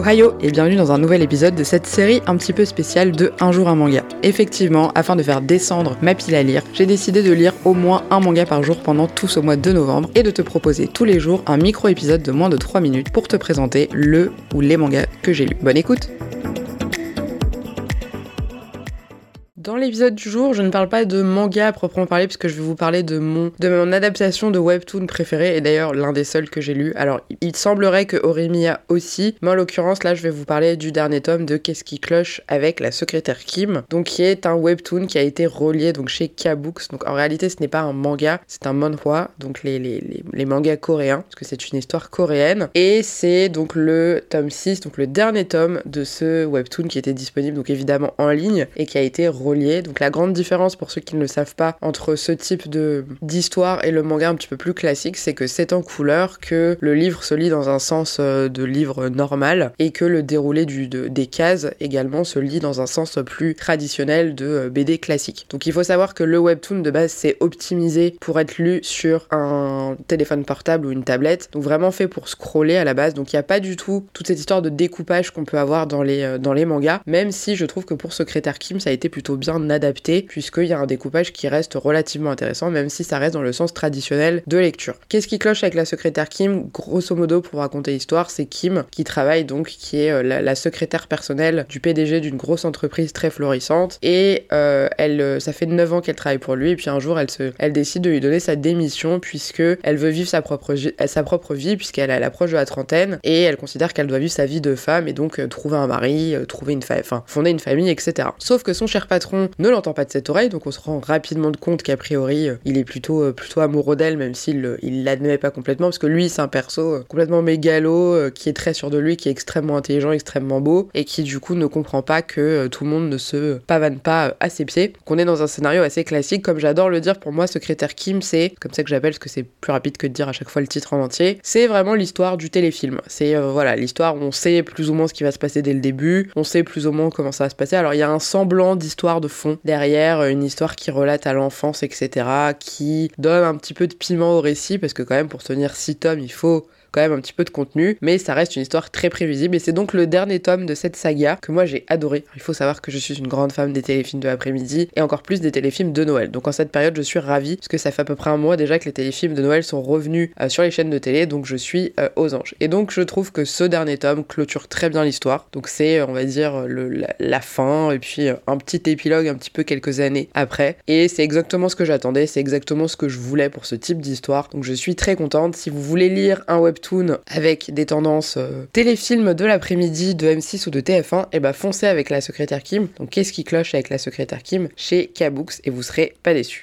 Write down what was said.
Ohio et bienvenue dans un nouvel épisode de cette série un petit peu spéciale de Un jour un manga. Effectivement, afin de faire descendre ma pile à lire, j'ai décidé de lire au moins un manga par jour pendant tout ce mois de novembre et de te proposer tous les jours un micro-épisode de moins de 3 minutes pour te présenter le ou les mangas que j'ai lus. Bonne écoute Dans l'épisode du jour, je ne parle pas de manga à proprement parler, puisque je vais vous parler de mon, adaptation de webtoon préféré, et d'ailleurs l'un des seuls que j'ai lu. Alors, il semblerait que Orimiya aussi, mais en l'occurrence, là, je vais vous parler du dernier tome de Qu'est-ce qui cloche avec la secrétaire Kim, donc qui est un webtoon qui a été relié donc chez K-Books. Donc en réalité, ce n'est pas un manga, c'est un manhwa, donc les, les, les, les mangas coréens, parce que c'est une histoire coréenne. Et c'est donc le tome 6, donc le dernier tome de ce webtoon qui était disponible, donc évidemment en ligne, et qui a été relié donc la grande différence pour ceux qui ne le savent pas entre ce type de d'histoire et le manga un petit peu plus classique, c'est que c'est en couleur, que le livre se lit dans un sens euh, de livre normal et que le déroulé des cases également se lit dans un sens plus traditionnel de euh, BD classique. Donc il faut savoir que le webtoon de base c'est optimisé pour être lu sur un téléphone portable ou une tablette, donc vraiment fait pour scroller à la base. Donc il n'y a pas du tout toute cette histoire de découpage qu'on peut avoir dans les, euh, dans les mangas, même si je trouve que pour Secrétaire Kim ça a été plutôt bien adapté, puisqu'il y a un découpage qui reste relativement intéressant, même si ça reste dans le sens traditionnel de lecture. Qu'est-ce qui cloche avec la secrétaire Kim? Grosso modo, pour raconter l'histoire, c'est Kim qui travaille donc, qui est euh, la, secrétaire personnelle du PDG d'une grosse entreprise très florissante, et euh, elle, euh, ça fait 9 ans qu'elle travaille pour lui, et puis un jour, elle, se, elle décide de lui donner sa démission, puisque elle veut vivre sa propre, sa propre vie, puisqu'elle approche de la trentaine, et elle considère qu'elle doit vivre sa vie de femme, et donc trouver un mari, trouver une femme, enfin, fonder une famille, etc. Sauf que son cher patron ne l'entend pas de cette oreille, donc on se rend rapidement de compte qu'a priori euh, il est plutôt, euh, plutôt amoureux d'elle, même s'il euh, il l'admet pas complètement, parce que lui c'est un perso complètement mégalo, qui est très sûr de lui, qui est extrêmement intelligent, extrêmement beau, et qui du coup ne comprend pas que tout le monde ne se pavane pas à ses pieds. Donc on est dans un scénario assez classique, comme j'adore le dire, pour moi secrétaire Kim c'est, comme ça que j'appelle, parce que c'est plus rapide que de dire à chaque fois le titre en entier, c'est vraiment l'histoire du téléfilm. C'est voilà, l'histoire où on sait plus ou moins ce qui va se passer dès le début, on sait plus ou moins comment ça va se passer. Alors il y a un semblant d'histoire de fond derrière, une histoire qui relate à l'enfance, etc., qui donne un petit peu de piment au récit, parce que quand même pour tenir six tomes, il faut quand même un petit peu de contenu, mais ça reste une histoire très prévisible et c'est donc le dernier tome de cette saga que moi j'ai adoré. Il faut savoir que je suis une grande femme des téléfilms de l'après-midi et encore plus des téléfilms de Noël. Donc en cette période, je suis ravie parce que ça fait à peu près un mois déjà que les téléfilms de Noël sont revenus euh, sur les chaînes de télé, donc je suis euh, aux anges. Et donc je trouve que ce dernier tome clôture très bien l'histoire. Donc c'est, on va dire, le, la, fin et puis euh, un petit épilogue un petit peu quelques années après. Et c'est exactement ce que j'attendais, c'est exactement ce que je voulais pour ce type d'histoire. Donc je suis très contente. Si vous voulez lire un web avec des tendances euh, téléfilms de l'après-midi de M6 ou de TF1, et eh bah ben, foncez avec la secrétaire Kim. Donc qu'est-ce qui cloche avec la secrétaire Kim chez K-Books et vous serez pas déçus.